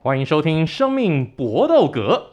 欢迎收听《生命搏斗格》。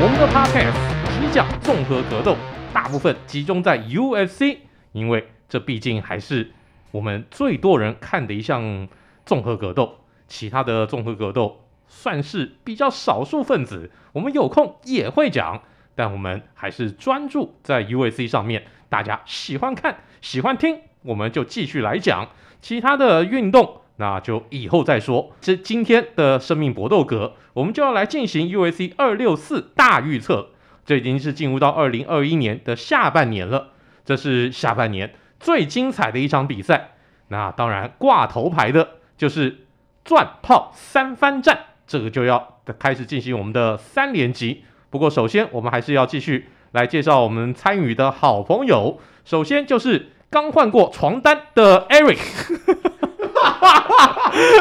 我们的 Podcast 只讲综合格斗，大部分集中在 UFC，因为这毕竟还是我们最多人看的一项综合格斗，其他的综合格斗。算是比较少数分子，我们有空也会讲，但我们还是专注在 UFC 上面。大家喜欢看、喜欢听，我们就继续来讲其他的运动，那就以后再说。这今天的生命搏斗格，我们就要来进行 UAC 二六四大预测。这已经是进入到二零二一年的下半年了，这是下半年最精彩的一场比赛。那当然挂头牌的就是钻炮三番战。这个就要开始进行我们的三连击。不过，首先我们还是要继续来介绍我们参与的好朋友。首先就是刚换过床单的 Eric。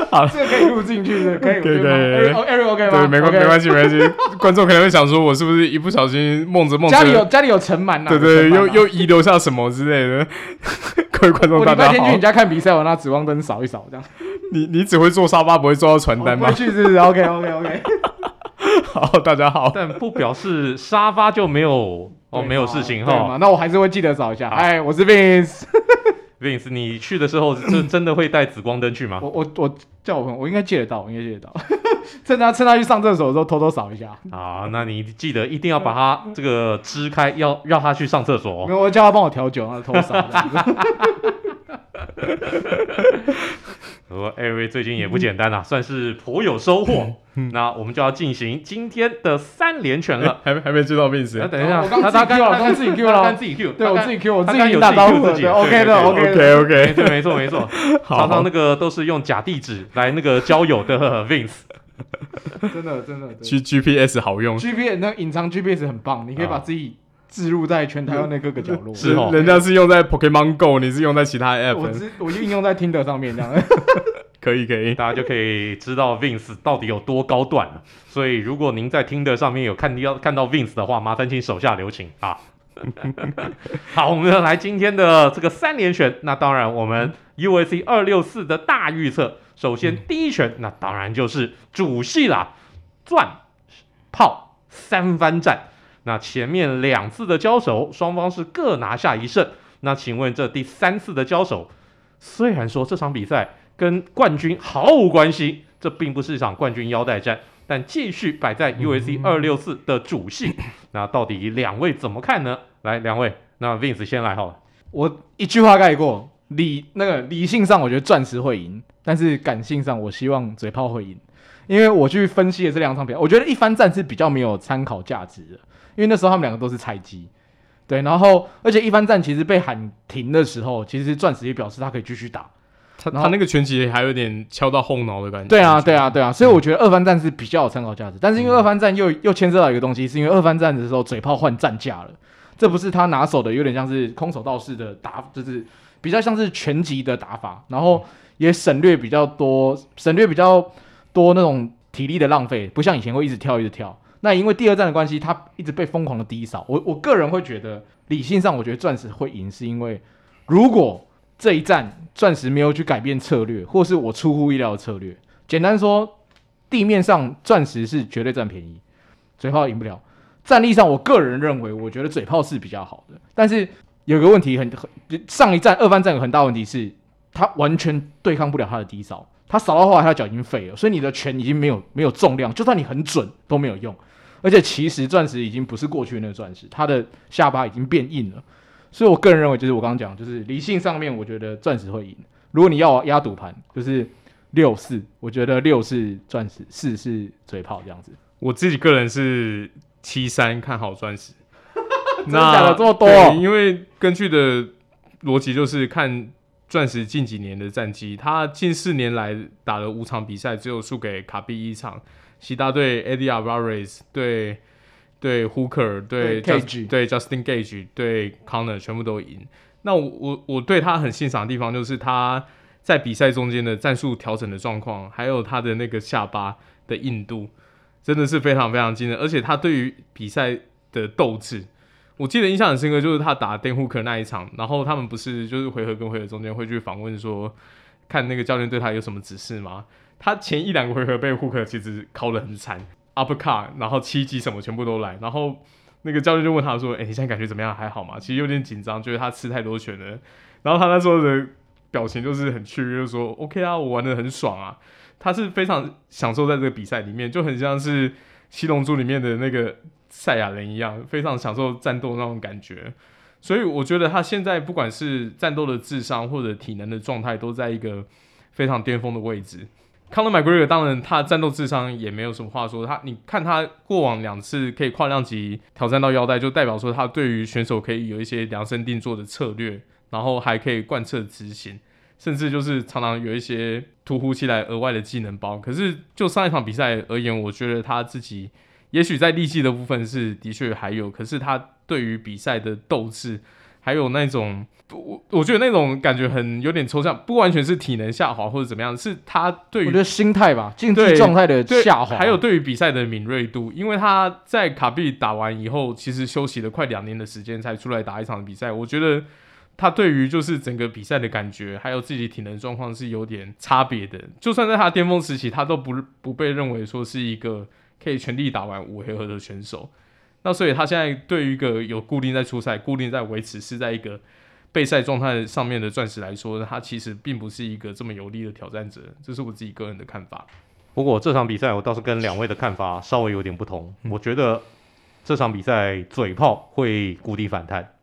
好，这个可以录进去的，可以。对对对，Eric OK 吗？对，没关没关系没关系。观众可能会想说，我是不是一不小心梦着梦着家里有家里有尘螨呐？对对，又又遗留下什么之类的。各位观众大家好。我礼拜天去你家看比赛，我拿指光灯扫一扫，这样。你你只会坐沙发，不会坐到传单吗？回去是不是？OK OK OK。好，大家好。但不表示沙发就没有哦，没有事情哈。那我还是会记得找一下。哎，我是 Vince。Vince，你去的时候是真的会带紫光灯去吗？我我我叫我朋友，我应该借得到，我应该借得到。趁他趁他去上厕所的时候偷偷扫一下。啊，那你记得一定要把他这个支开，要让他去上厕所。没有，我叫他帮我调酒，然后偷扫。和 Eric 最近也不简单啊，算是颇有收获。那我们就要进行今天的三连拳了。还没还没追到 Vince，等一下，我刚他 Q 了，我刚自己 Q 了，自己 Q，对我自己 Q，我自己有打招呼自己，OK 的，OK OK，对，没错没错。常常那个都是用假地址来那个交友的 Vince，真的真的。G GPS 好用，GPS 那隐藏 GPS 很棒，你可以把自己。置入在全台湾的各个角落，是哦。人家是用在 Pokemon Go，你是用在其他 App。我只我就应用在 Tinder 上面这样。可以可以，大家就可以知道 Vince 到底有多高段了。所以如果您在 Tinder 上面有看要看到 Vince 的话，麻烦请手下留情啊。好，我们要来今天的这个三连拳。那当然，我们 UAC 二六四的大预测，首先第一拳，那当然就是主戏啦，钻炮三番战。那前面两次的交手，双方是各拿下一胜。那请问这第三次的交手，虽然说这场比赛跟冠军毫无关系，这并不是一场冠军腰带战，但继续摆在 UFC 二六四的主戏。嗯、那到底两位怎么看呢？来，两位，那 Vince 先来好了。我一句话概括，理那个理性上我觉得钻石会赢，但是感性上我希望嘴炮会赢，因为我去分析了这两场比赛，我觉得一番战是比较没有参考价值的。因为那时候他们两个都是菜鸡，对，然后而且一番战其实被喊停的时候，其实钻石也表示他可以继续打，他他那个拳击还有点敲到后脑的感觉。对啊，对啊，对啊，所以我觉得二番战是比较有参考价值，但是因为二番战又又牵涉到一个东西，是因为二番战的时候嘴炮换战架了，这不是他拿手的，有点像是空手道式的打，就是比较像是拳击的打法，然后也省略比较多，省略比较多那种体力的浪费，不像以前会一直跳一直跳。那因为第二战的关系，他一直被疯狂的低扫。我我个人会觉得，理性上我觉得钻石会赢，是因为如果这一战钻石没有去改变策略，或是我出乎意料的策略，简单说，地面上钻石是绝对占便宜，嘴炮赢不了。战力上，我个人认为，我觉得嘴炮是比较好的。但是有个问题很很，上一战二番战有很大问题是，他完全对抗不了他的低扫，他扫到后来他脚已经废了，所以你的拳已经没有没有重量，就算你很准都没有用。而且其实钻石已经不是过去那个钻石，它的下巴已经变硬了，所以我个人认为，就是我刚刚讲，就是理性上面，我觉得钻石会赢。如果你要压赌盘，就是六四，我觉得六是钻石，四是嘴炮这样子。我自己个人是七三看好钻石。真的假的这么多？哦？因为根据的逻辑就是看钻石近几年的战绩，他近四年来打了五场比赛，只有输给卡比一场。其他对 Eddie Alvarez 对对 Hooker 对对 Justin Gage 对 Conor 全部都赢。那我我我对他很欣赏的地方就是他在比赛中间的战术调整的状况，还有他的那个下巴的硬度，真的是非常非常惊人，而且他对于比赛的斗志，我记得印象很深刻，就是他打 Dan Hooker 那一场，然后他们不是就是回合跟回合中间会去访问说，看那个教练对他有什么指示吗？他前一两个回合被 Hooker 其实敲得很惨，Uppercut，然后七击什么全部都来，然后那个教练就问他说：“哎、你现在感觉怎么样？还好吗？”其实有点紧张，觉得他吃太多拳了。然后他那时候的表情就是很雀跃，就说：“OK 啊，我玩得很爽啊。”他是非常享受在这个比赛里面，就很像是《七龙珠》里面的那个赛亚人一样，非常享受战斗那种感觉。所以我觉得他现在不管是战斗的智商或者体能的状态，都在一个非常巅峰的位置。Conor McGregor 当然他战斗智商也没有什么话说，他你看他过往两次可以跨量级挑战到腰带，就代表说他对于选手可以有一些量身定做的策略，然后还可以贯彻执行。甚至就是常常有一些突如其来额外的技能包，可是就上一场比赛而言，我觉得他自己也许在力气的部分是的确还有，可是他对于比赛的斗志，还有那种我我觉得那种感觉很有点抽象，不完全是体能下滑或者怎么样，是他对于我觉得心态吧，竞技状态的下滑，还有对于比赛的敏锐度，因为他在卡比打完以后，其实休息了快两年的时间才出来打一场比赛，我觉得。他对于就是整个比赛的感觉，还有自己体能状况是有点差别的。就算在他巅峰时期，他都不不被认为说是一个可以全力打完五回合的选手。那所以他现在对于一个有固定在出赛、固定在维持是在一个备赛状态上面的钻石来说，他其实并不是一个这么有力的挑战者。这是我自己个人的看法。不过这场比赛我倒是跟两位的看法稍微有点不同。嗯、我觉得这场比赛嘴炮会谷底反弹。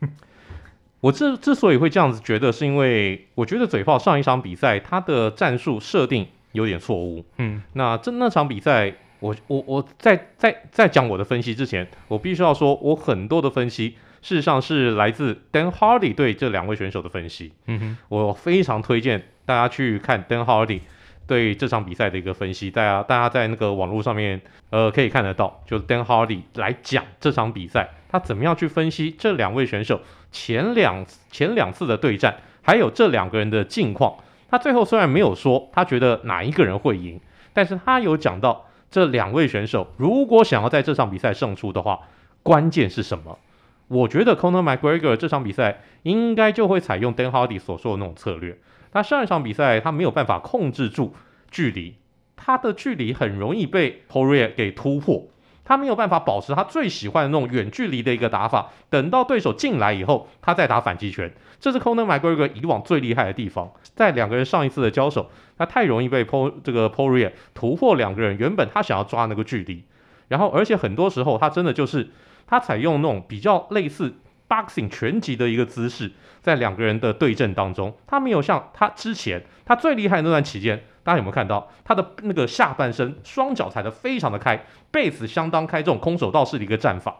我之之所以会这样子觉得，是因为我觉得嘴炮上一场比赛他的战术设定有点错误。嗯，那这那场比赛，我我我在在在讲我的分析之前，我必须要说，我很多的分析事实上是来自 Dan Hardy 对这两位选手的分析。嗯哼，我非常推荐大家去看 Dan Hardy 对这场比赛的一个分析。大家大家在那个网络上面呃可以看得到，就 Dan Hardy 来讲这场比赛，他怎么样去分析这两位选手。前两前两次的对战，还有这两个人的近况，他最后虽然没有说他觉得哪一个人会赢，但是他有讲到这两位选手如果想要在这场比赛胜出的话，关键是什么？我觉得 Conor McGregor 这场比赛应该就会采用 Dan Hardy 所说的那种策略。他上一场比赛他没有办法控制住距离，他的距离很容易被 Poirier 给突破。他没有办法保持他最喜欢的那种远距离的一个打法，等到对手进来以后，他再打反击拳，这是 Conor McGregor 以往最厉害的地方。在两个人上一次的交手，他太容易被 Po 这个 Poirier 突破两个人原本他想要抓那个距离，然后而且很多时候他真的就是他采用那种比较类似 boxing 拳击的一个姿势，在两个人的对阵当中，他没有像他之前他最厉害那段期间。大家有没有看到他的那个下半身双脚踩得非常的开，背子相当开，这种空手道式的一个战法。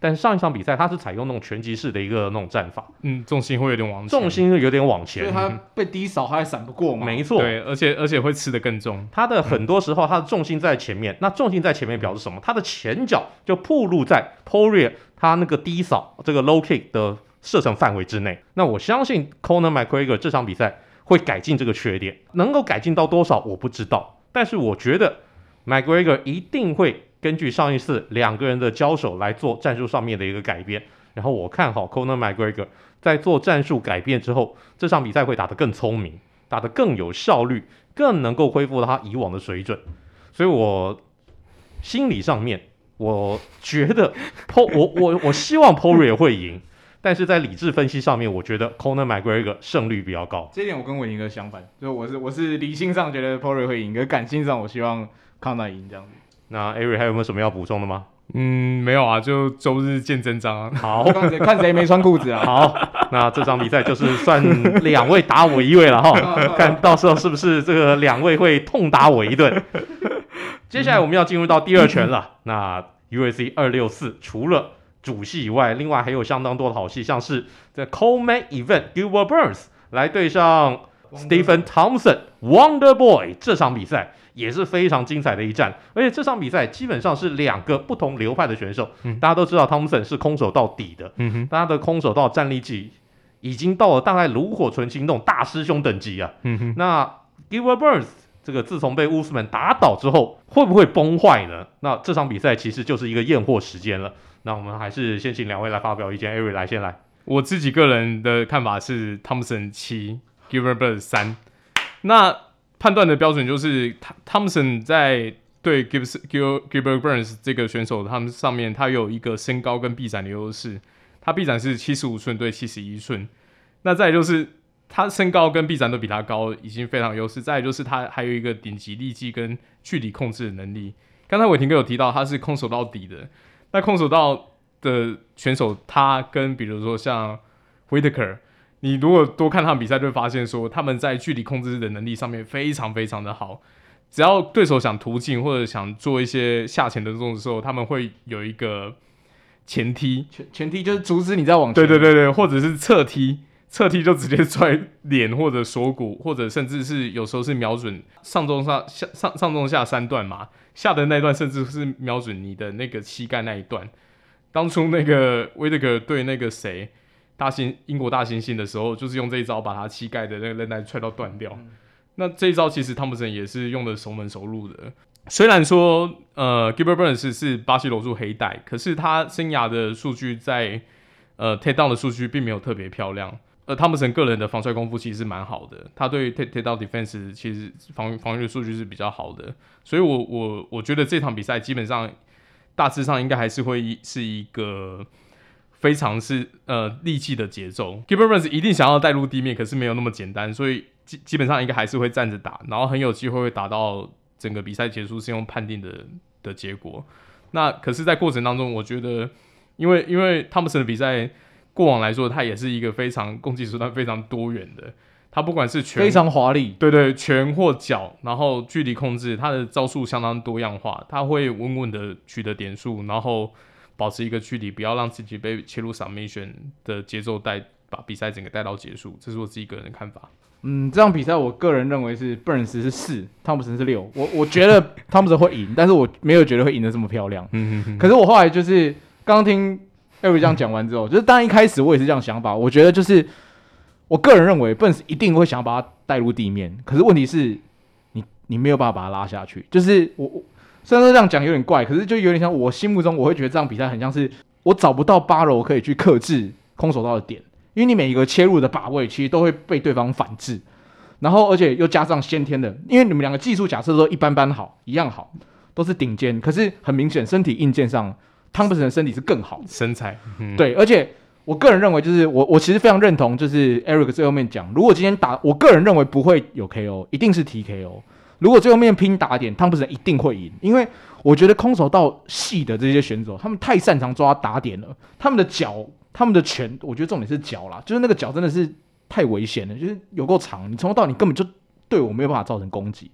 但是上一场比赛他是采用那种拳击式的一个那种战法，嗯，重心会有点往前，重心有点往前，所以他被低扫他还闪不过嘛。没错，对，而且而且会吃得更重。他的很多时候他的重心在前面，嗯、那重心在前面表示什么？他的前脚就暴露在 Poirier 他那个低扫这个 low kick 的射程范围之内。那我相信 Conor McGregor 这场比赛。会改进这个缺点，能够改进到多少我不知道，但是我觉得 McGregor 一定会根据上一次两个人的交手来做战术上面的一个改变，然后我看好 Conor McGregor 在做战术改变之后，这场比赛会打得更聪明，打得更有效率，更能够恢复他以往的水准，所以我心理上面我觉得 p 我我我希望 Poirier 会赢。但是在理智分析上面，我觉得 Conor McGregor 胜率比较高。这一点我跟伟霆哥相反，就我是我是理性上觉得 Poirier 会赢，可感性上我希望 Conor 赢这样子。那 Ari 还有没有什么要补充的吗？嗯，没有啊，就周日见真章啊。好，看谁看谁没穿裤子啊。好，那这场比赛就是算两位打我一位了哈，看到时候是不是这个两位会痛打我一顿。接下来我们要进入到第二拳了。那 UFC 二六四除了主戏以外，另外还有相当多的好戏，像是在 Co-Main Event Gilbert Burns 来对上 Stephen Thompson Wonder Boy 这场比赛也是非常精彩的一战，而且这场比赛基本上是两个不同流派的选手。嗯、大家都知道 Thompson 是空手到底的，他的空手道战力级已经到了大概炉火纯青那种大师兄等级啊。那 Gilbert Burns 这个自从被乌斯曼打倒之后，会不会崩坏呢？那这场比赛其实就是一个验货时间了。那我们还是先请两位来发表意见。Eric 来先来，我自己个人的看法是，Thompson 七，Gilbert Burns 三。那判断的标准就是，Thompson 在对 Gibson Gilbert Burns 这个选手，他们上面他有一个身高跟臂展的优势，他臂展是七十五寸对七十一寸。那再就是。他身高跟臂展都比他高，已经非常优势。再就是他还有一个顶级力技跟距离控制的能力。刚才伟霆哥有提到他是空手道底的，那空手道的选手，他跟比如说像 Whitaker，你如果多看他们比赛，就会发现说他们在距离控制的能力上面非常非常的好。只要对手想突进或者想做一些下潜的动作的时候，他们会有一个前踢，前前踢就是阻止你再往前。对对对对，或者是侧踢。侧踢就直接踹脸或者锁骨，或者甚至是有时候是瞄准上中上下上上中下三段嘛，下的那段甚至是瞄准你的那个膝盖那一段。当初那个威德格对那个谁大猩英国大猩猩的时候，就是用这一招把他膝盖的那个韧带踹到断掉。嗯、那这一招其实汤普森也是用的熟门熟路的。虽然说呃 Gilbert Burns 是巴西柔术黑带，可是他生涯的数据在呃 Takedown 的数据并没有特别漂亮。呃，汤普森个人的防摔功夫其实是蛮好的，他对 takedown defense 其实防防御数据是比较好的，所以我我我觉得这场比赛基本上大致上应该还是会是一个非常是呃利器的节奏。Gilbert Burns 一定想要带入地面，可是没有那么简单，所以基基本上应该还是会站着打，然后很有机会会打到整个比赛结束是用判定的的结果。那可是，在过程当中，我觉得因为因为汤普森的比赛。过往来说，他也是一个非常攻击手段非常多元的。他不管是拳非常华丽，对对，拳或脚，然后距离控制，他的招数相当多样化。他会稳稳的取得点数，然后保持一个距离，不要让自己被切入 submission 的节奏带把比赛整个带到结束。这是我自己个人的看法。嗯，这场比赛我个人认为是 Burns 是四，汤普森是六。我我觉得汤普森会赢，但是我没有觉得会赢得这么漂亮。嗯嗯嗯。可是我后来就是刚刚听。Eric 这样讲完之后，就是当然一开始我也是这样想法。我觉得就是我个人认为，Buns 一定会想要把他带入地面。可是问题是你你没有办法把他拉下去。就是我我虽然说这样讲有点怪，可是就有点像我心目中我会觉得这场比赛很像是我找不到八楼可以去克制空手道的点，因为你每一个切入的把位其实都会被对方反制，然后而且又加上先天的，因为你们两个技术假设都一般般好，一样好，都是顶尖，可是很明显身体硬件上。汤普森的身体是更好的，身材、嗯、对，而且我个人认为，就是我我其实非常认同，就是 Eric 最后面讲，如果今天打，我个人认为不会有 KO，一定是 TKO。如果最后面拼打点，汤普森一定会赢，因为我觉得空手道系的这些选手，他们太擅长抓打点了，他们的脚、他们的拳，我觉得重点是脚啦，就是那个脚真的是太危险了，就是有够长，你从头到尾你根本就对我没有办法造成攻击，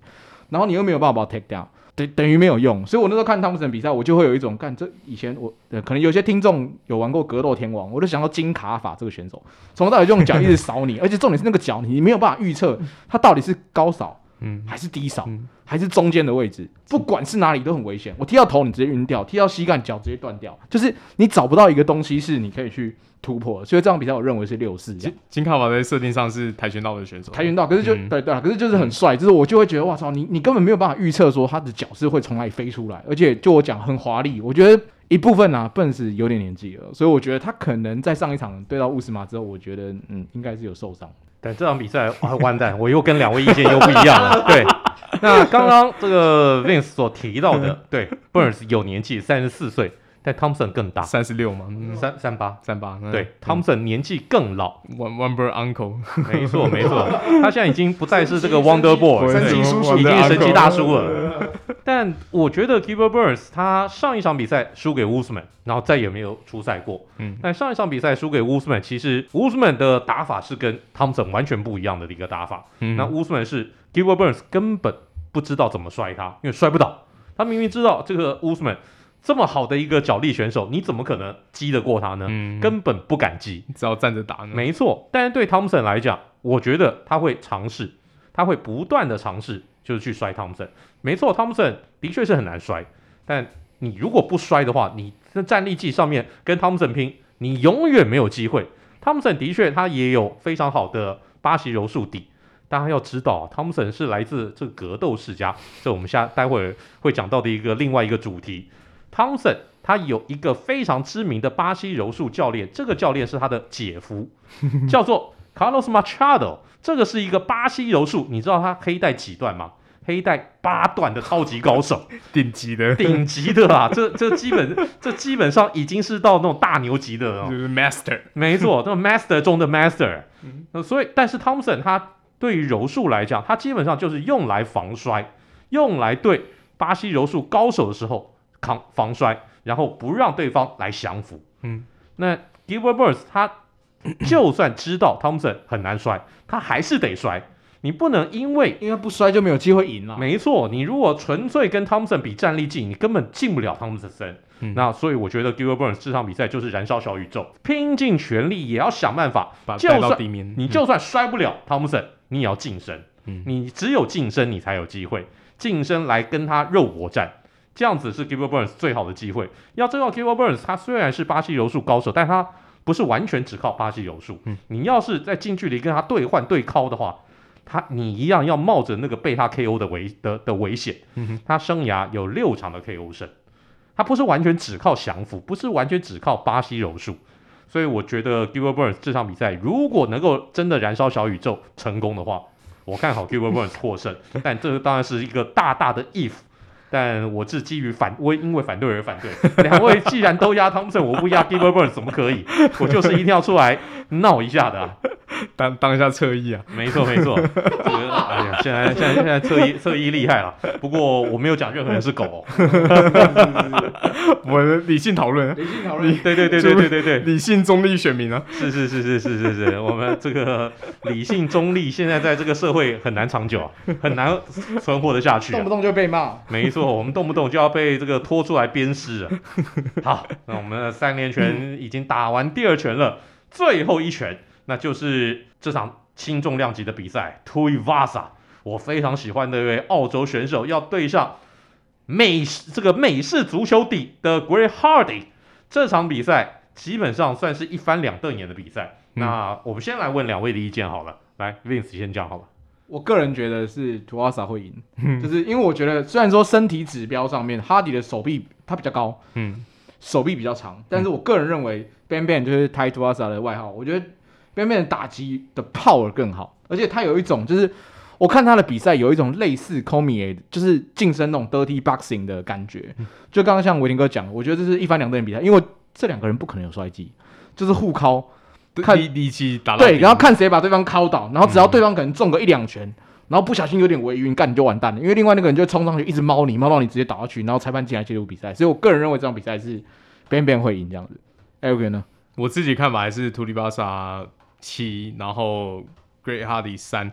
然后你又没有办法把我 take down。等等于没有用，所以我那时候看汤普森比赛，我就会有一种干这以前我呃可能有些听众有玩过格斗天王，我就想到金卡法这个选手，从头到尾用脚一直扫你，而且重点是那个脚你没有办法预测他到底是高扫，嗯，还是低扫，嗯、还是中间的位置，不管是哪里都很危险。我踢到头你直接晕掉，踢到膝盖脚直接断掉，就是你找不到一个东西是你可以去。突破，所以这场比赛我认为是六四。金金卡瓦在设定上是跆拳道的选手，跆拳道，可是就、嗯、对对啊，可是就是很帅，就是我就会觉得哇操，你你根本没有办法预测说他的脚是会从哪里飞出来，而且就我讲很华丽，我觉得一部分啊，Burns 有点年纪了，所以我觉得他可能在上一场对到乌斯马之后，我觉得嗯应该是有受伤。但这场比赛啊完蛋，我又跟两位意见又不一样了。对，那刚刚这个 Vince 所提到的，对 Burns 有年纪，三十四岁。但 Thompson 更大，三十六嘛？三三八三八。对，Thompson 年纪更老，One One Bird Uncle。没错没 错，他现在已经不再是这个 Wonder Boy，已经是神奇大叔了。但我觉得 Gilbert Burns 他上一场比赛输给 Woosman，，然后再也没有出赛过。嗯，但上一场比赛输给 Woosman，，其实 Woosman 的打法是跟 Thompson 完全不一样的一个打法。嗯，那 Woosman 是 Gilbert Burns 根本不知道怎么摔他，因为摔不倒。他明明知道这个 Woosman。这么好的一个脚力选手，你怎么可能击得过他呢？嗯、根本不敢击，只要站着打呢。没错，但是对汤普森来讲，我觉得他会尝试，他会不断的尝试，就是去摔汤姆森。没错，汤姆森的确是很难摔，但你如果不摔的话，你在站立技上面跟汤姆森拼，你永远没有机会。汤姆森的确他也有非常好的巴西柔术底。大家要知道汤姆森是来自这个格斗世家，这我们下待会儿会讲到的一个另外一个主题。汤姆森他有一个非常知名的巴西柔术教练，这个教练是他的姐夫，叫做 Carlos Machado。这个是一个巴西柔术，你知道他黑带几段吗？黑带八段的超级高手，顶级的，顶级的啊！这这基本 这基本上已经是到那种大牛级的了，就是 master，没错，那种 master 中的 master。嗯，所以但是 Thompson 他对于柔术来讲，他基本上就是用来防摔，用来对巴西柔术高手的时候抗防摔，然后不让对方来降服。嗯，那 Gilbert Burns 他就算知道 Thompson 很难摔，他还是得摔。你不能因为因为不摔就没有机会赢了。没错，你如果纯粹跟汤姆森比战力近，你根本进不了汤姆森。嗯、那所以我觉得 Gilbert Burns 这场比赛就是燃烧小宇宙，拼尽全力也要想办法把带到底面。你就算摔不了汤姆森，你也要晋升。嗯、你只有晋升，你才有机会晋升来跟他肉搏战，这样子是 Gilbert Burns 最好的机会。要知道 Gilbert Burns 他虽然是巴西柔术高手，但他不是完全只靠巴西柔术。嗯、你要是在近距离跟他对换对敲的话，他你一样要冒着那个被他 KO 的危的的危险。嗯、哼他生涯有六场的 KO 胜，他不是完全只靠降服，不是完全只靠巴西柔术。所以我觉得 Gilbert Burns 这场比赛如果能够真的燃烧小宇宙成功的话，我看好 Gilbert Burns 获胜。但这个当然是一个大大的 if。但我是基于反，我因为反对而反对。两位既然都压汤姆森，我不压 Gilbert Burns 怎么可以？我就是一定要出来闹一下的、啊。当当一下侧翼啊，没错没错，呀，现在现在现在侧翼侧翼厉害了，不过我没有讲任何人是狗、哦，我们理性讨论，理性讨论，对对对对对对对，理性中立选民啊，是是是是是是是，我们这个理性中立现在在这个社会很难长久，啊很难存活得下去、啊，动不动就被骂，没错，我们动不动就要被这个拖出来鞭尸啊。好，那我们的三连拳已经打完第二拳了，最后一拳。那就是这场轻重量级的比赛，Tuivasa，我非常喜欢的一位澳洲选手要对上美这个美式足球底的 Greg Hardy，这场比赛基本上算是一翻两瞪眼的比赛。嗯、那我们先来问两位的意见好了，来 Vince 先讲好了。我个人觉得是 Tuivasa 会赢，嗯、就是因为我觉得虽然说身体指标上面 Hardy 的手臂他比较高，嗯，手臂比较长，但是我个人认为 Bang 就是 Tai Tuivasa 的外号，我觉得。边边的打击的 power 更好，而且他有一种就是我看他的比赛有一种类似 Cormier 就是近身那种 dirty boxing 的感觉。嗯、就刚刚像维林哥讲，我觉得这是一番两瞪眼比赛，因为这两个人不可能有摔技，就是互敲，看力力气打到对，然后看谁把对方敲倒，然后只要对方可能中个一两拳，嗯、然后不小心有点微晕，干你就完蛋了，因为另外那个人就冲上去一直猫你，猫到你直接倒下去，然后裁判进来介入比赛。所以我个人认为这场比赛是边边会赢这样子。Eric 呢？我自己看法还是图里巴萨。七，然后 Greg Hardy 三，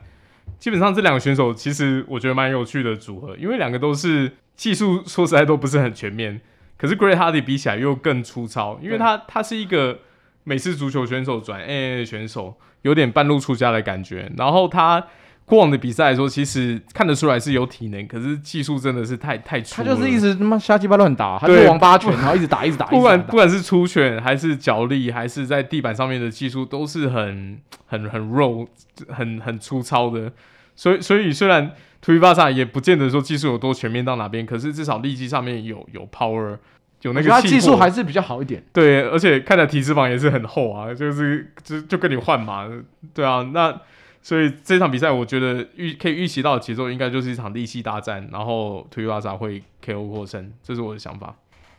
基本上这两个选手其实我觉得蛮有趣的组合，因为两个都是技术说实在都不是很全面，可是 Greg Hardy 比起来又更粗糙，因为他他是一个美式足球选手转 MMA 选手，有点半路出家的感觉，然后他。过往的比赛来说，其实看得出来是有体能，可是技术真的是太太粗。他就是一直他妈瞎鸡巴乱打，他就是王八拳，然后一直打，一直打。不管不管是出拳，还是脚力，还是在地板上面的技术，都是很很很肉，很很粗糙的。所以所以虽然图伊巴萨也不见得说技术有多全面到哪边，可是至少力气上面有有 power，有那个他技术还是比较好一点。对，而且看起来体脂肪也是很厚啊，就是就就跟你换嘛，对啊，那。所以这场比赛，我觉得预可以预期到的节奏应该就是一场力气大战，然后 Tuivasa 会 KO 获胜，这是我的想法。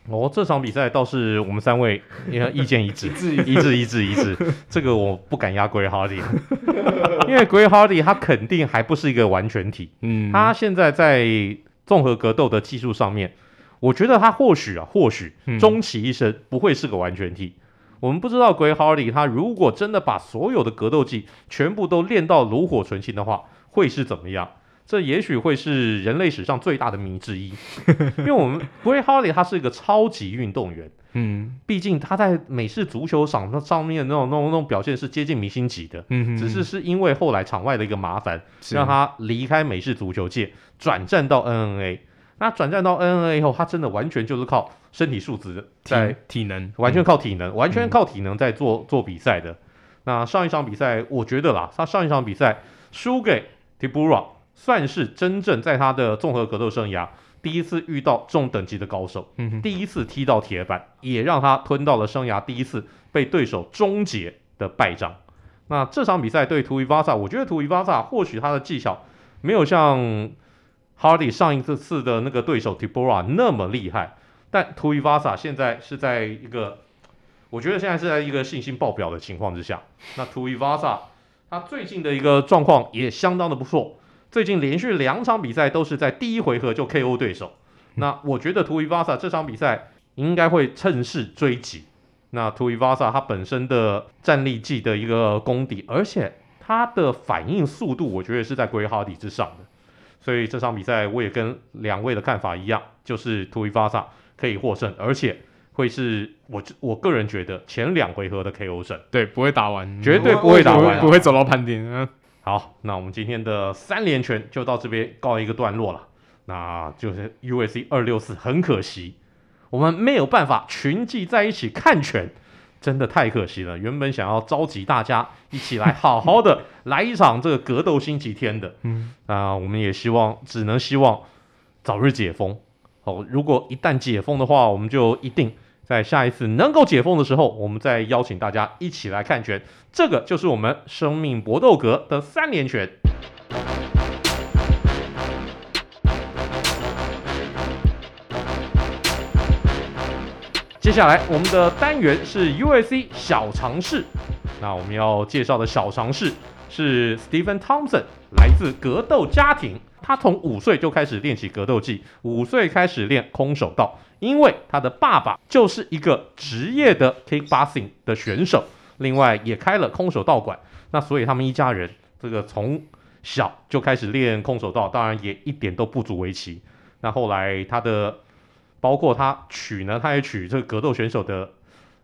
哦，这场比赛倒是我们三位意见一致，一致一致一致。这个我不敢压 Grey Hardy，因为 Grey Hardy 他肯定还不是一个完全体。嗯，他现在在综合格斗的技术上面，我觉得他或许啊，或许终其一生不会是个完全体。我们不知道 Greg Hardy 他如果真的把所有的格斗技全部都练到炉火纯青的话，会是怎么样？这也许会是人类史上最大的谜之一。因为我们 Greg Hardy 他是一个超级运动员，嗯，毕竟他在美式足球场上面那种那种那种表现是接近明星级的，嗯哼，只是是因为后来场外的一个麻烦，让他离开美式足球界，转战到 MMA。那转战到 NNA 以后，他真的完全就是靠身体素质在体，体能，完全靠体能，嗯、完全靠体能在做、嗯、做比赛的。那上一场比赛，我觉得啦，他上一场比赛输给 Tibura，算是真正在他的综合格斗生涯第一次遇到重等级的高手，嗯，第一次踢到铁板，也让他吞到了生涯第一次被对手终结的败仗。那这场比赛对 Tuivasa，我觉得 Tuivasa 或许他的技巧没有像 Hardy 上一次次的那个对手 Tibora 那么厉害，但 Tuivasa 现在是在一个，我觉得现在是在一个信心爆表的情况之下。那 Tuivasa 他最近的一个状况也相当的不错，最近连续两场比赛都是在第一回合就 KO 对手。那我觉得 Tuivasa 这场比赛应该会趁势追击。那 Tuivasa 他本身的战力技的一个功底，而且他的反应速度，我觉得是在归 Hardy 之上的。所以这场比赛我也跟两位的看法一样，就是 Tuivasa 可以获胜，而且会是我我个人觉得前两回合的 KO 胜，对，不会打完，绝对不会打完，不会走到判定。嗯，好，那我们今天的三连拳就到这边告一个段落了。那就是 U S C 二六四，很可惜。我们没有办法群聚在一起看拳，真的太可惜了。原本想要召集大家一起来好好的来一场这个格斗星期天的，嗯，啊，我们也希望，只能希望早日解封。哦，如果一旦解封的话，我们就一定在下一次能够解封的时候，我们再邀请大家一起来看拳。这个就是我们生命搏斗格的三连拳。接下来我们的单元是 UFC 小尝试，那我们要介绍的小尝试是 Stephen Thompson，来自格斗家庭，他从五岁就开始练习格斗技，五岁开始练空手道，因为他的爸爸就是一个职业的 kickboxing 的选手，另外也开了空手道馆，那所以他们一家人这个从小就开始练空手道，当然也一点都不足为奇。那后来他的。包括他娶呢，他也娶这个格斗选手的，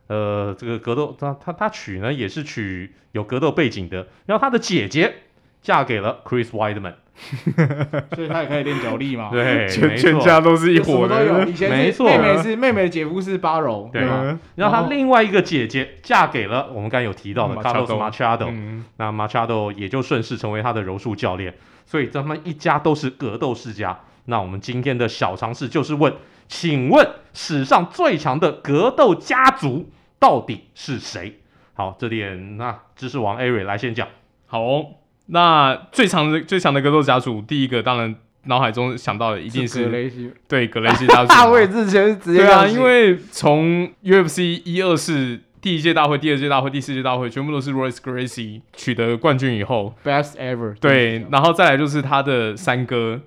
呃，这个格斗他他他娶呢也是娶有格斗背景的，然后他的姐姐嫁给了 Chris Weidman，所以他也可以练脚力嘛。对，全全家都是一伙的。以前没错，妹妹是妹妹姐夫是巴柔，对吧？然后他另外一个姐姐嫁给了我们刚才有提到的 Carlos Machado，嗯，那 Machado 也就顺势成为他的柔术教练，所以他们一家都是格斗世家。那我们今天的小尝试就是问。请问史上最强的格斗家族到底是谁？好，这点那知识王艾瑞来先讲。好、哦，那最强的最强的格斗家族，第一个当然脑海中想到的一定是，是格雷西，对格雷西家族。大卫之前直接对啊，因为从 UFC 一二四第一届大会、第二届大会、第四届大会，全部都是 Royce Gracie 取得冠军以后，Best ever。对，然后再来就是他的三哥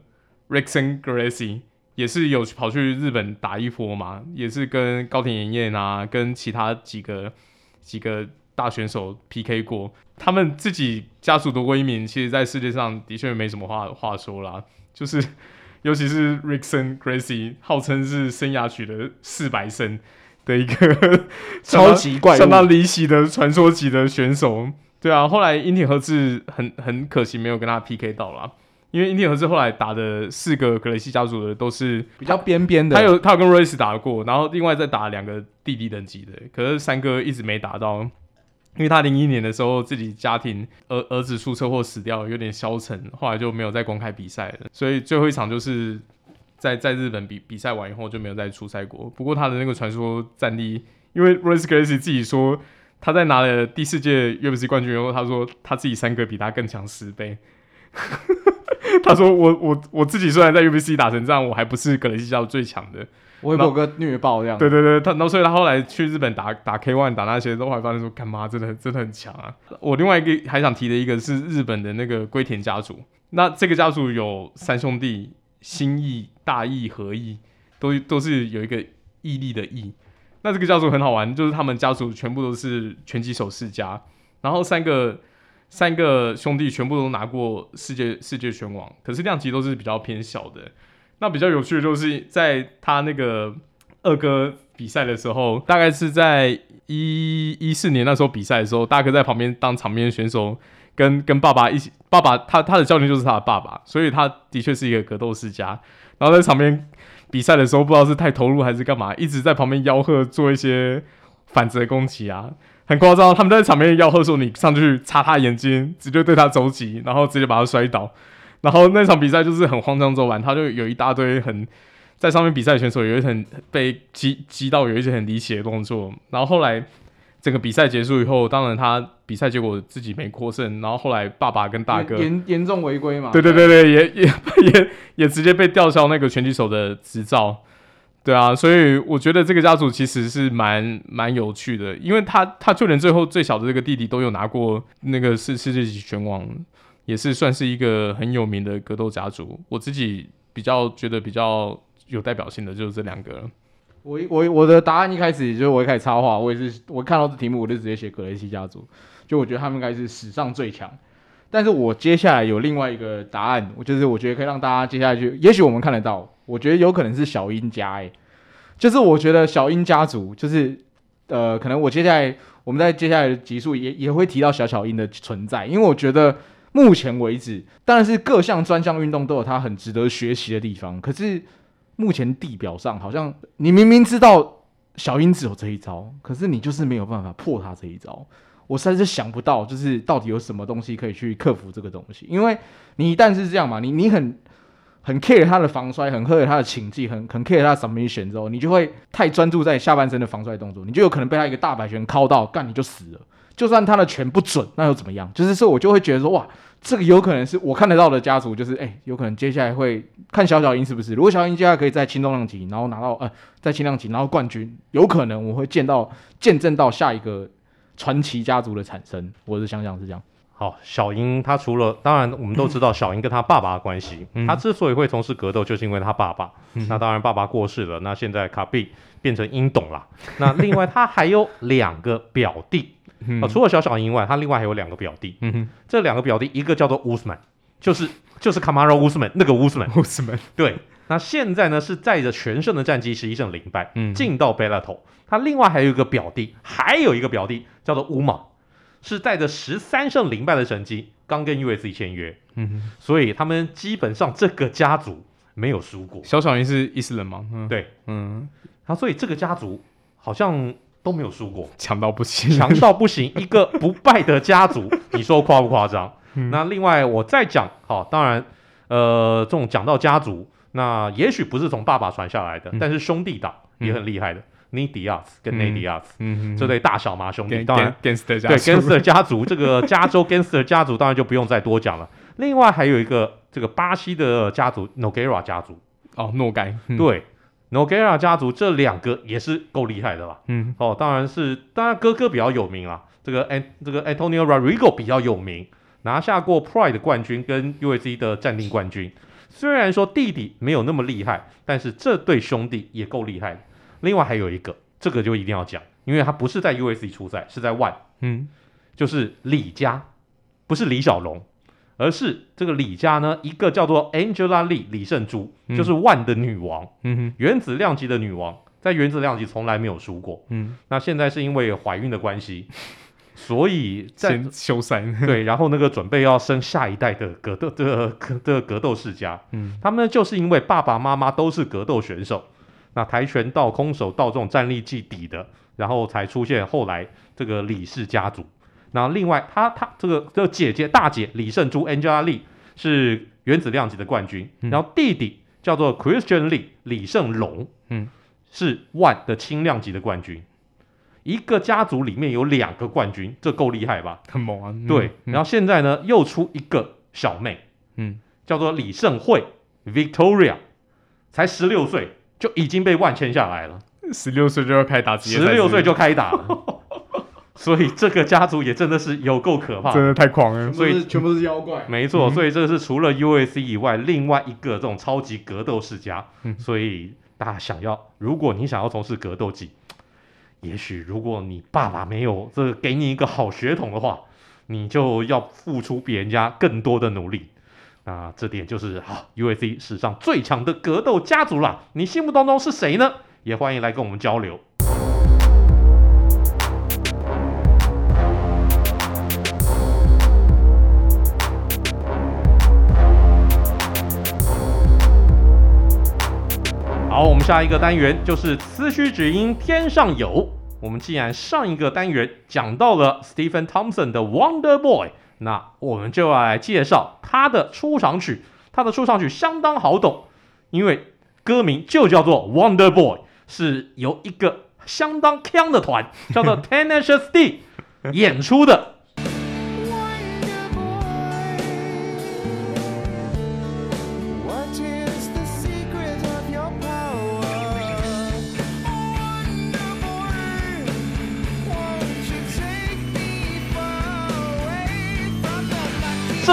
Rickson Gracie。也是有跑去日本打一波嘛，也是跟高田延彦啊，跟其他几个几个大选手 PK 过。他们自己家族的威名，其实在世界上的确没什么话话说啦。就是 尤其是 Rickson Gracie，号称是生涯取得四百胜的一个 超级怪物，相当离奇的传说级的选手。对啊，后来樱田和志很很可惜没有跟他 PK 到啦。因为樱田和志后来打的四个格雷西家族的都是比较边边的，他有他有跟 Royce 打过，然后另外再打两个弟弟等级的，可是三哥一直没打到，因为他零一年的时候自己家庭儿儿子出车祸死掉，有点消沉，后来就没有再公开比赛了，所以最后一场就是在在日本比比赛完以后就没有再出赛过。不过他的那个传说战力，因为 Royce Gracie 自己说他在拿了第四届 UFC 冠军以后，他说他自己三哥比他更强十倍。他说我：“我我我自己虽然在 UFC 打成这样，我还不是格雷西家族最强的。我有个虐爆这样。对对对，他然后所以他后来去日本打打 K one 打那些，都还发现说，干妈真的真的很强啊！我另外一个还想提的一个是日本的那个龟田家族。那这个家族有三兄弟，新义、大义、和义，都都是有一个毅力的毅。那这个家族很好玩，就是他们家族全部都是拳击手世家，然后三个。”三个兄弟全部都拿过世界世界拳王，可是量级都是比较偏小的。那比较有趣的就是在他那个二哥比赛的时候，大概是在一一四年那时候比赛的时候，大哥在旁边当场面选手跟，跟爸爸一起，爸爸他他的教练就是他的爸爸，所以他的确是一个格斗世家。然后在场边比赛的时候，不知道是太投入还是干嘛，一直在旁边吆喝做一些反折攻击啊。很夸张，他们在场边吆喝说：“你上去插他眼睛，直接对他肘击，然后直接把他摔倒。”然后那场比赛就是很慌张做完，他就有一大堆很在上面比赛的选手，有一很被击击到，有一些很离奇的动作。然后后来整个比赛结束以后，当然他比赛结果自己没获胜，然后后来爸爸跟大哥严严重违规嘛？对对对对，也也 也也直接被吊销那个拳击手的执照。对啊，所以我觉得这个家族其实是蛮蛮有趣的，因为他他就连最后最小的这个弟弟都有拿过那个世世界级拳王，也是算是一个很有名的格斗家族。我自己比较觉得比较有代表性的就是这两个。我我我的答案一开始就是我一开始插话，我也是我看到这题目我就直接写格雷西家族，就我觉得他们应该是史上最强。但是我接下来有另外一个答案，我就是我觉得可以让大家接下来去，也许我们看得到，我觉得有可能是小英家，哎，就是我觉得小英家族就是，呃，可能我接下来我们在接下来的集数也也会提到小小英的存在，因为我觉得目前为止，当然是各项专项运动都有它很值得学习的地方，可是目前地表上好像你明明知道小英只有这一招，可是你就是没有办法破它这一招。我实在是想不到，就是到底有什么东西可以去克服这个东西。因为你一旦是这样嘛，你你很很 care 他的防摔，很 care 他的擒技，很很 care 他的 submission 之后，你就会太专注在下半身的防摔动作，你就有可能被他一个大摆拳敲到，干你就死了。就算他的拳不准，那又怎么样？就是说，我就会觉得说，哇，这个有可能是我看得到的家族，就是哎、有可能接下来会看小小鹰是不是？如果小小鹰接下来可以在轻重量级，然后拿到呃，在轻量级拿到冠军，有可能我会见到见证到下一个。传奇家族的产生，我是想想是这样。好，小英她除了，当然我们都知道小英跟她爸爸的关系，嗯、他之所以会从事格斗，就是因为她爸爸。嗯、那当然爸爸过世了，那现在卡比变成英董了。那另外他还有两个表弟，啊、除了小小英外，他另外还有两个表弟。嗯、这两个表弟一个叫做乌斯曼，就是就是卡马罗乌斯曼那个乌斯曼。乌斯曼对。那现在呢是带着全胜的战绩，十一胜零败，嗯，进到贝拉头。他另外还有一个表弟，还有一个表弟叫做乌马，是带着十三胜零败的成绩，刚跟 UFC 签约，嗯哼，所以他们基本上这个家族没有输过。小小云是伊斯兰吗？嗯、对，嗯，他所以这个家族好像都没有输过，强到不行，强到不行，一个不败的家族，你说夸不夸张？嗯、那另外我再讲，好，当然，呃，这种讲到家族。那也许不是从爸爸传下来的，嗯、但是兄弟党也很厉害的。嗯、尼迪亚斯跟内迪亚斯，嗯嗯、这对大小麻兄弟，嗯、当然 Gangster 家对 Gangster 家族，这个加州 Gangster 家族当然就不用再多讲了。另外还有一个这个巴西的家族 Nogueira 家族，哦，诺盖，嗯、对 Nogueira 家族这两个也是够厉害的吧？嗯，哦，当然是，当然哥哥比较有名啦，这个 An 这个 Antonio Rodrigo 比较有名，拿下过 Pride 的冠军跟 UFC 的暂定冠军。虽然说弟弟没有那么厉害，但是这对兄弟也够厉害。另外还有一个，这个就一定要讲，因为他不是在 USC 出赛，是在 ONE，嗯，就是李家，不是李小龙，而是这个李家呢，一个叫做 Angela Lee 李胜珠，嗯、就是 ONE 的女王，嗯哼，原子量级的女王，在原子量级从来没有输过，嗯，那现在是因为怀孕的关系。所以在休赛。对，然后那个准备要生下一代的格斗的格的格斗世家，嗯，他们呢就是因为爸爸妈妈都是格斗选手，那跆拳道、空手道这种战力技底的，然后才出现后来这个李氏家族。那另外他他这个这个姐姐大姐李胜珠 Angela Lee 是原子量级的冠军，嗯、然后弟弟叫做 Christian Lee 李胜龙，嗯，是 ONE 的轻量级的冠军。一个家族里面有两个冠军，这够厉害吧？很猛啊！对，嗯、然后现在呢，又出一个小妹，嗯，叫做李胜慧 Victoria，才十六岁就已经被万签下来了，十六岁就要开打，十六岁就开打了，所以这个家族也真的是有够可怕，真的太狂了，所以全部是妖怪，没错，所以这个是除了 UFC 以外另外一个这种超级格斗世家，嗯、所以大家想要，如果你想要从事格斗技。也许如果你爸爸没有这个给你一个好血统的话，你就要付出比人家更多的努力。那这点就是啊，UFC 史上最强的格斗家族啦。你心目当中是谁呢？也欢迎来跟我们交流。好，我们下一个单元就是此虚只因天上有。我们既然上一个单元讲到了 Stephen Thompson 的 Wonder Boy，那我们就要来介绍他的出场曲他的出场曲相当好懂，因为歌名就叫做 Wonder Boy，是由一个相当强的团叫做 Tenacious D 演出的。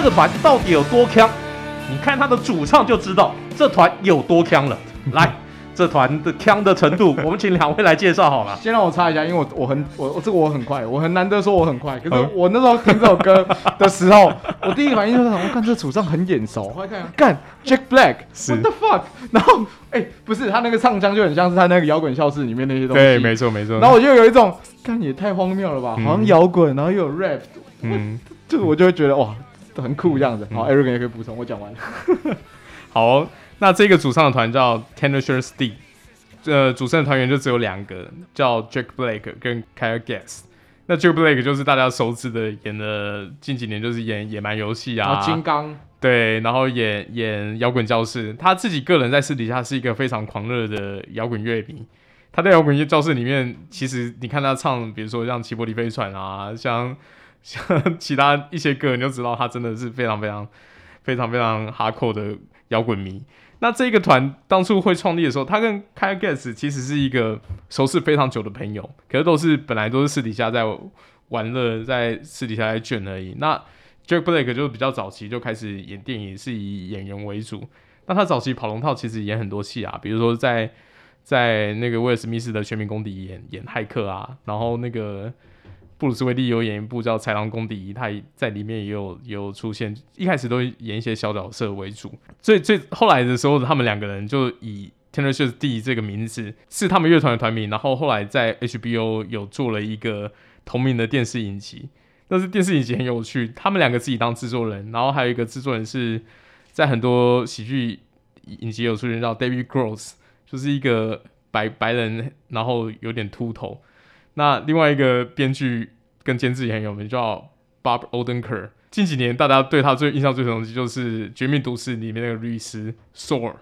个团到底有多强？你看他的主唱就知道这团有多强了。来，这团的锵的程度，我们请两位来介绍好了。先让我插一下，因为我我很我我这个我很快，我很难得说我很快。可是我那时候听这首歌的时候，我第一个反应就是，我看这主唱很眼熟。快看干 Jack Black，What the fuck？然后哎，不是他那个唱腔就很像是他那个摇滚教室里面那些东西。对，没错没错。然后我就有一种，干也太荒谬了吧？好像摇滚，然后又有 rap，嗯，就是我就会觉得哇。很酷这样子，好，Eric 也可以补充。我讲完了。好、哦，那这个主唱的团叫 Tenacious D，呃，主唱的团员就只有两个，叫 Jack Black 跟 Kyle Gass。那 Jack Black 就是大家熟知的，演的近几年就是演野蛮游戏啊，金刚，对，然后演演摇滚教室。他自己个人在私底下是一个非常狂热的摇滚乐迷。他在摇滚乐教室里面，其实你看他唱，比如说像《齐柏林飞船》啊，像。像其他一些歌，你就知道他真的是非常非常非常非常 hardcore 的摇滚迷。那这个团当初会创立的时候，他跟 Kyle Gass 其实是一个熟识非常久的朋友，可是都是本来都是私底下在玩乐，在私底下在卷而已。那 Jack Black 就比较早期就开始演电影，是以演员为主。那他早期跑龙套其实演很多戏啊，比如说在在那个威尔史密斯的《全民公敌》演演骇客啊，然后那个。布鲁斯威利有演一部叫《豺狼公敌》，他在里面也有有出现。一开始都演一些小角色为主，最最后来的时候，他们两个人就以 Tenacious D 这个名字是他们乐团的团名。然后后来在 HBO 有做了一个同名的电视影集，但是电视影集很有趣，他们两个自己当制作人，然后还有一个制作人是在很多喜剧影集有出现，叫 David Gross，就是一个白白人，然后有点秃头。那另外一个编剧跟监制也很有名，叫 Bob Odenkirk。近几年大家对他最印象最深的东西就是《绝命毒师》里面那个律师 Sor。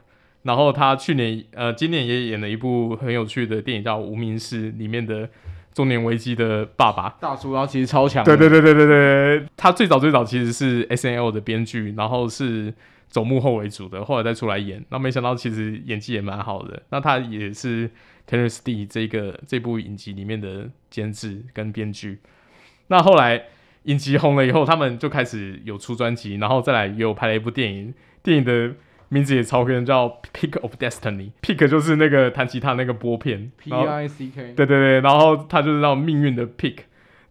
然后他去年呃今年也演了一部很有趣的电影叫《无名氏》，里面的中年危机的爸爸大叔，然后其实超强。对对对对对对，他最早最早其实是 SNL 的编剧，然后是走幕后为主的，后来再出来演。那没想到其实演技也蛮好的。那他也是。Tenacious D 这个这部影集里面的监制跟编剧，那后来影集红了以后，他们就开始有出专辑，然后再来也有拍了一部电影，电影的名字也超跟叫《Pick of Destiny》，Pick 就是那个弹吉他那个拨片，P I C K，对对对，然后他就是那种命运的 Pick，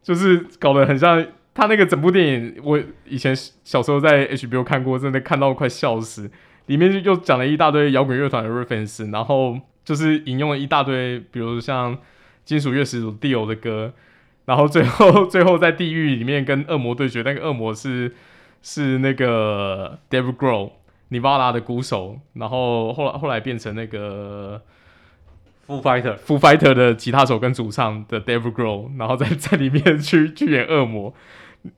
就是搞得很像他那个整部电影，我以前小时候在 HBO 看过，真的看到快笑死，里面又讲了一大堆摇滚乐团的 reference，然后。就是引用了一大堆，比如像金属乐始祖 Dio 的歌，然后最后 最后在地狱里面跟恶魔对决，那个恶魔是是那个 Dave Grohl Nirvana 的鼓手，然后后来后来变成那个 Foo Fighter Foo Fighter 的吉他手跟主唱的 Dave Grohl，然后在 在里面去去演恶魔，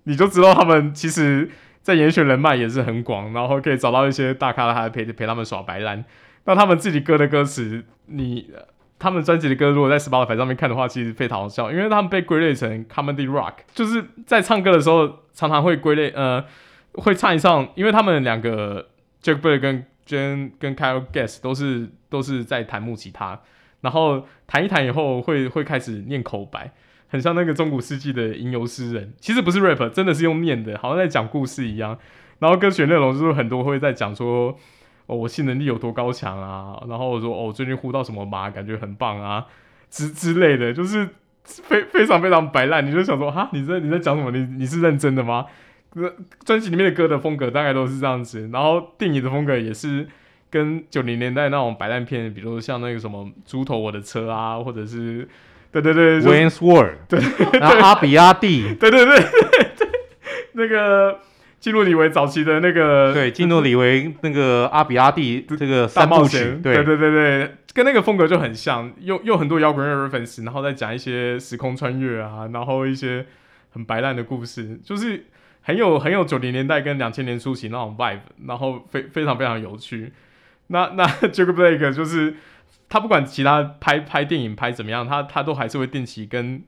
你就知道他们其实在严选人脉也是很广，然后可以找到一些大咖还陪陪他们耍白烂。那他们自己歌的歌词，你他们专辑的歌，如果在 Spotify 上面看的话，其实非常好笑，因为他们被归类成 Comedy Rock，就是在唱歌的时候常常会归类，呃，会唱一唱，因为他们两个 Jack Black 跟 Jen 跟 Kyle Gass 都是都是在弹木吉他，然后弹一弹以后会会开始念口白，很像那个中古世纪的吟游诗人，其实不是 rap，真的是用念的，好像在讲故事一样，然后歌曲内容就是很多会在讲说。哦，我性能力有多高强啊？然后我说，哦，最近呼到什么马，感觉很棒啊，之之类的，就是非非常非常摆烂。你就想说，哈，你在你在讲什么？你你是认真的吗？歌专辑里面的歌的风格大概都是这样子，然后电影的风格也是跟九零年代那种摆烂片，比如像那个什么《猪头我的车》啊，或者是对对对，Wayne's World，对，然后阿比阿蒂，对对对对，那个。基努里维早期的那个，对，基努里维那个阿比阿蒂 这个三部曲，对对对对，跟那个风格就很像，用用很多摇滚乐 reference，然后再讲一些时空穿越啊，然后一些很白烂的故事，就是很有很有九零年代跟两千年初期那种 vibe，然后非非常非常有趣。那 那 Jack Black 就是他不管其他拍拍电影拍怎么样，他他都还是会定期跟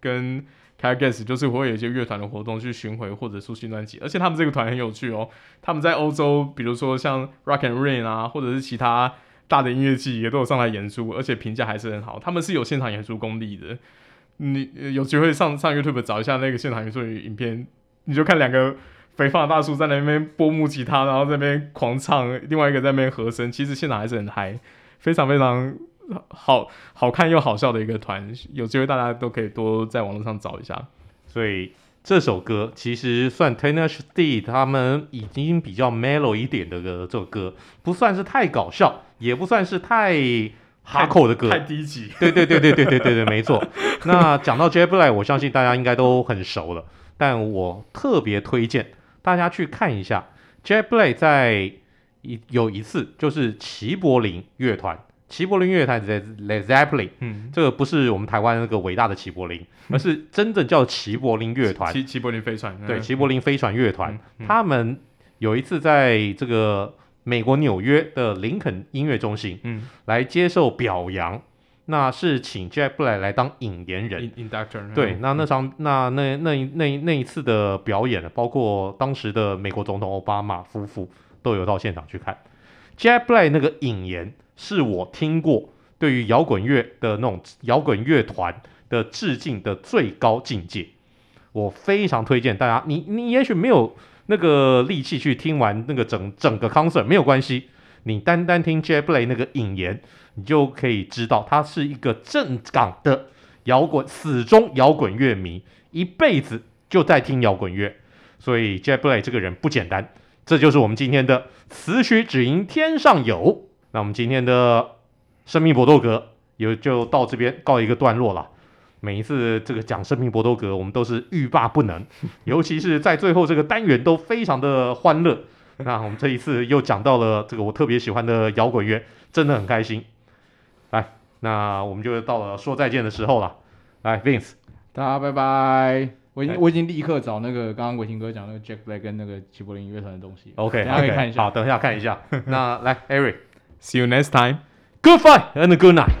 跟 Kyle Gass 就是会有一些乐团的活动去巡回或者出新专辑，而且他们这个团很有趣哦，他们在欧洲，比如说像 Rock and Rain 啊，或者是其他大的音乐季也都有上来演出，而且评价还是很好。他们是有现场演出功力的，你有机会上上 YouTube 找一下那个现场演出的影片，你就看两个肥胖大叔在那边拨木吉他，然后在那边狂唱，另外一个在那边和声，其实现场还是很嗨，非常非常。好好看又好笑的一个团，有机会大家都可以多在网络上找一下。所以这首歌其实算 Tenacious D 他们已经比较 mellow 一点的歌，这首歌不算是太搞笑，也不算是太 hardcore 的歌，太低级。对对对对对对对对，没错。那讲到 Jack Black，我相信大家应该都很熟了，但我特别推荐大家去看一下 Jack Black 在一有一次就是齐柏林乐团。齐柏林乐团的 Led Zeppelin，嗯，这个不是我们台湾那个伟大的齐柏林，嗯、而是真正叫齐柏林乐团。齐齐柏林飞船，对，齐柏林飞船乐团，嗯、他们有一次在这个美国纽约的林肯音乐中心，嗯，来接受表扬，那是请 Jack Black 来当引言人，Inductor。对，嗯、那那场那那那那那一次的表演，包括当时的美国总统奥巴马夫妇都有到现场去看。Jack Black 那个引言。是我听过对于摇滚乐的那种摇滚乐团的致敬的最高境界，我非常推荐大家。你你也许没有那个力气去听完那个整整个 concert，没有关系，你单单听 Jack Black 那个引言，你就可以知道他是一个正港的摇滚死忠摇滚乐迷，一辈子就在听摇滚乐，所以 Jack Black 这个人不简单。这就是我们今天的此曲只应天上有。那我们今天的生命搏斗格也就到这边告一个段落了。每一次这个讲生命搏斗格，我们都是欲罢不能，尤其是在最后这个单元都非常的欢乐。那我们这一次又讲到了这个我特别喜欢的摇滚乐，真的很开心。来，那我们就到了说再见的时候了。来，Vince，大家拜拜。我已经我已经立刻找那个刚刚伟霆哥讲那个 Jack Black 跟那个齐柏林乐团的东西。OK，大家可以看一下。好，等一下看一下。那来，Eric。See you next time. Good fight and a good night.